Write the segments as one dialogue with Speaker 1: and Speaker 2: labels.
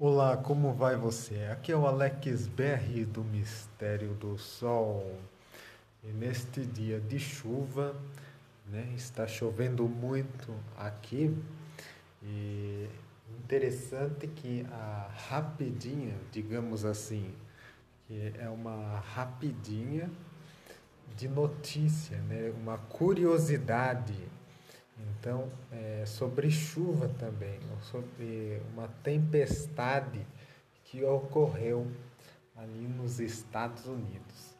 Speaker 1: Olá, como vai você? Aqui é o Alex Berry do Mistério do Sol. E neste dia de chuva, né, está chovendo muito aqui. E interessante que a rapidinha, digamos assim, que é uma rapidinha de notícia, né, uma curiosidade então, é, sobre chuva também, sobre uma tempestade que ocorreu ali nos Estados Unidos.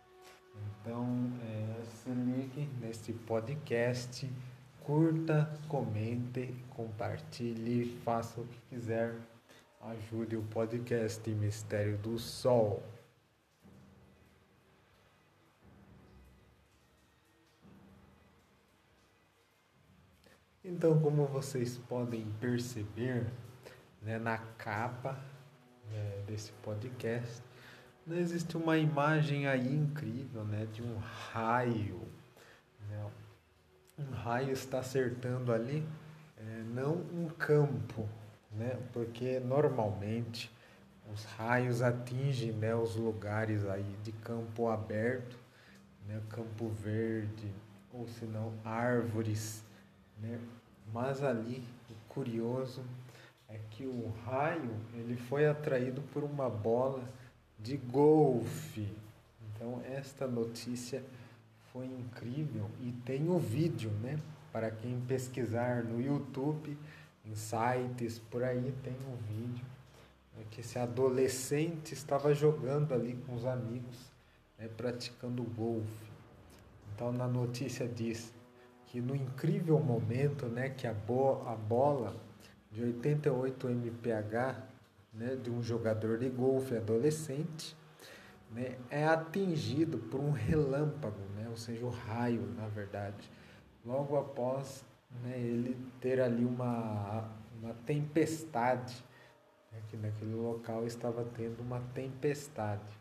Speaker 1: Então, é, se ligue neste podcast, curta, comente, compartilhe, faça o que quiser, ajude o podcast Mistério do Sol. Então, como vocês podem perceber, né, na capa né, desse podcast, né, existe uma imagem aí incrível né, de um raio. Né, um raio está acertando ali, é, não um campo, né, porque normalmente os raios atingem né, os lugares aí de campo aberto, né, campo verde, ou se não árvores né? Mas ali o curioso é que o raio ele foi atraído por uma bola de golfe. Então esta notícia foi incrível e tem o vídeo, né? Para quem pesquisar no YouTube, em sites por aí tem um vídeo né? que esse adolescente estava jogando ali com os amigos, né? praticando golfe. Então na notícia diz que no incrível momento né, que a, bo a bola de 88 mph né, de um jogador de golfe adolescente né, é atingido por um relâmpago, né, ou seja, o um raio, na verdade, logo após né, ele ter ali uma, uma tempestade, né, que naquele local estava tendo uma tempestade.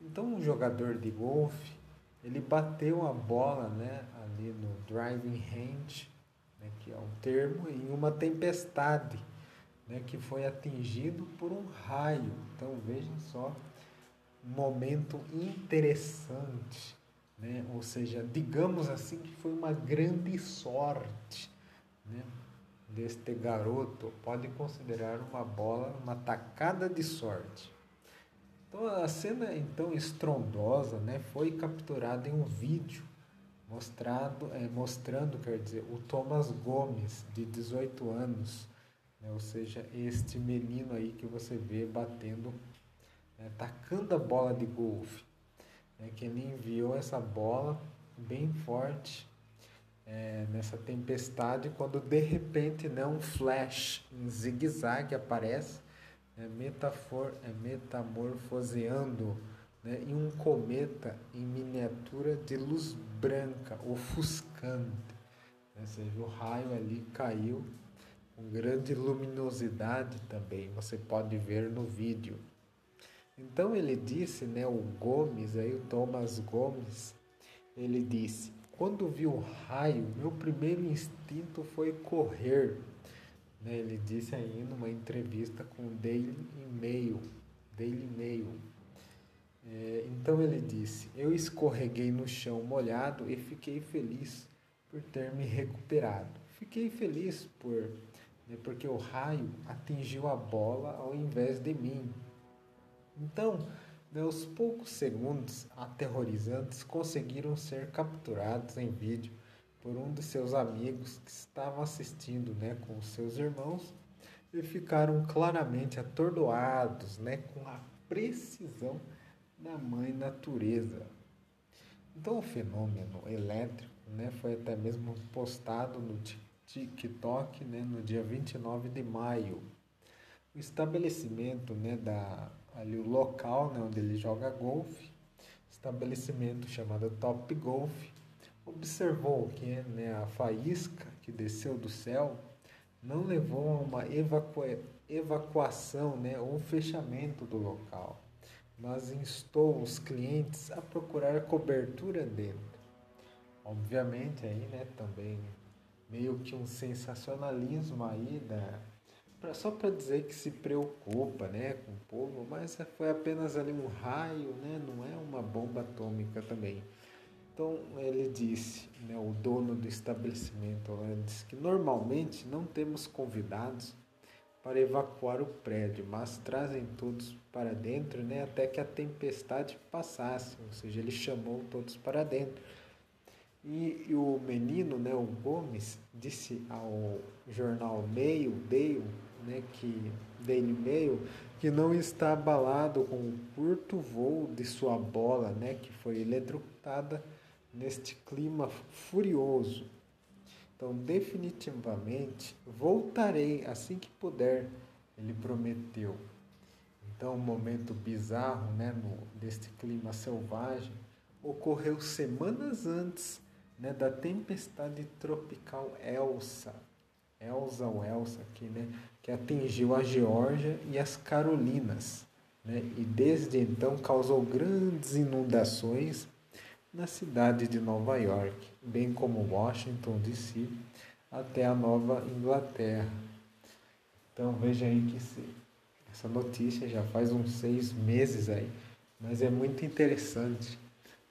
Speaker 1: Então, um jogador de golfe ele bateu a bola né, ali no driving range, né, que é um termo, em uma tempestade, né, que foi atingido por um raio. Então vejam só, um momento interessante, né, ou seja, digamos assim que foi uma grande sorte né, deste garoto. Pode considerar uma bola, uma tacada de sorte. Então a cena então estrondosa, né, foi capturada em um vídeo mostrado, é, mostrando, quer dizer, o Thomas Gomes de 18 anos, né, ou seja, este menino aí que você vê batendo, né, tacando a bola de golfe, né, que ele enviou essa bola bem forte é, nessa tempestade, quando de repente né, um flash em zigue-zague aparece é, metafor, é, metamorfoseando né, em um cometa em miniatura de luz branca, ofuscante. Ou seja, o raio ali caiu com grande luminosidade também, você pode ver no vídeo. Então ele disse, né, o Gomes, aí o Thomas Gomes, ele disse: "Quando vi o raio, meu primeiro instinto foi correr né? Ele disse aí numa entrevista com o Daily Mail. Daily Mail. É, então ele disse: Eu escorreguei no chão molhado e fiquei feliz por ter me recuperado. Fiquei feliz por né, porque o raio atingiu a bola ao invés de mim. Então, meus poucos segundos aterrorizantes conseguiram ser capturados em vídeo por um de seus amigos que estavam assistindo né, com seus irmãos e ficaram claramente atordoados né, com a precisão da mãe natureza. Então o fenômeno elétrico né, foi até mesmo postado no TikTok né, no dia 29 de maio. O estabelecimento né, da ali o local né, onde ele joga golfe, estabelecimento chamado Top Golf, observou que né, a faísca que desceu do céu não levou a uma evacua evacuação né, ou fechamento do local, mas instou os clientes a procurar cobertura dentro. Obviamente aí, né, também meio que um sensacionalismo aí da, só para dizer que se preocupa né, com o povo, mas foi apenas ali um raio, né, não é uma bomba atômica também. Então ele disse, né, o dono do estabelecimento, ele disse que normalmente não temos convidados para evacuar o prédio, mas trazem todos para dentro né, até que a tempestade passasse, ou seja, ele chamou todos para dentro. E, e o menino, né, o Gomes, disse ao jornal Mail, Dale, né, que Daily Mail, que não está abalado com o curto voo de sua bola, né, que foi eletrocutada neste clima furioso. Então, definitivamente, voltarei assim que puder, ele prometeu. Então, um momento bizarro, né, no, deste clima selvagem, ocorreu semanas antes né, da tempestade tropical Elsa. Elsa ou Elsa aqui, né, que atingiu a Geórgia e as Carolinas. Né, e desde então causou grandes inundações na cidade de Nova York, bem como Washington DC, até a Nova Inglaterra. Então veja aí que essa notícia já faz uns seis meses aí, mas é muito interessante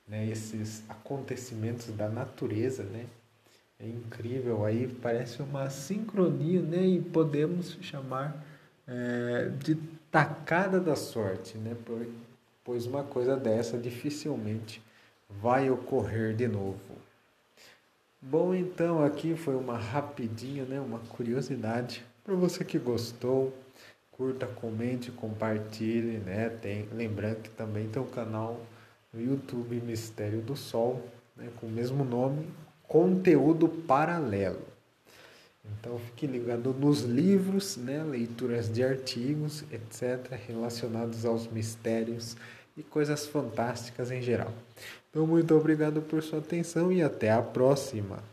Speaker 1: né, esses acontecimentos da natureza, né? É incrível aí, parece uma sincronia, né? E podemos chamar é, de tacada da sorte, né? Pois uma coisa dessa dificilmente vai ocorrer de novo. Bom, então aqui foi uma rapidinha, né, uma curiosidade para você que gostou, curta, comente, compartilhe, né? Tem, lembrando que também tem o canal no YouTube Mistério do Sol, né, com o mesmo nome, conteúdo paralelo. Então fique ligado nos livros, né, leituras de artigos, etc, relacionados aos mistérios e coisas fantásticas em geral. Então, muito obrigado por sua atenção e até a próxima.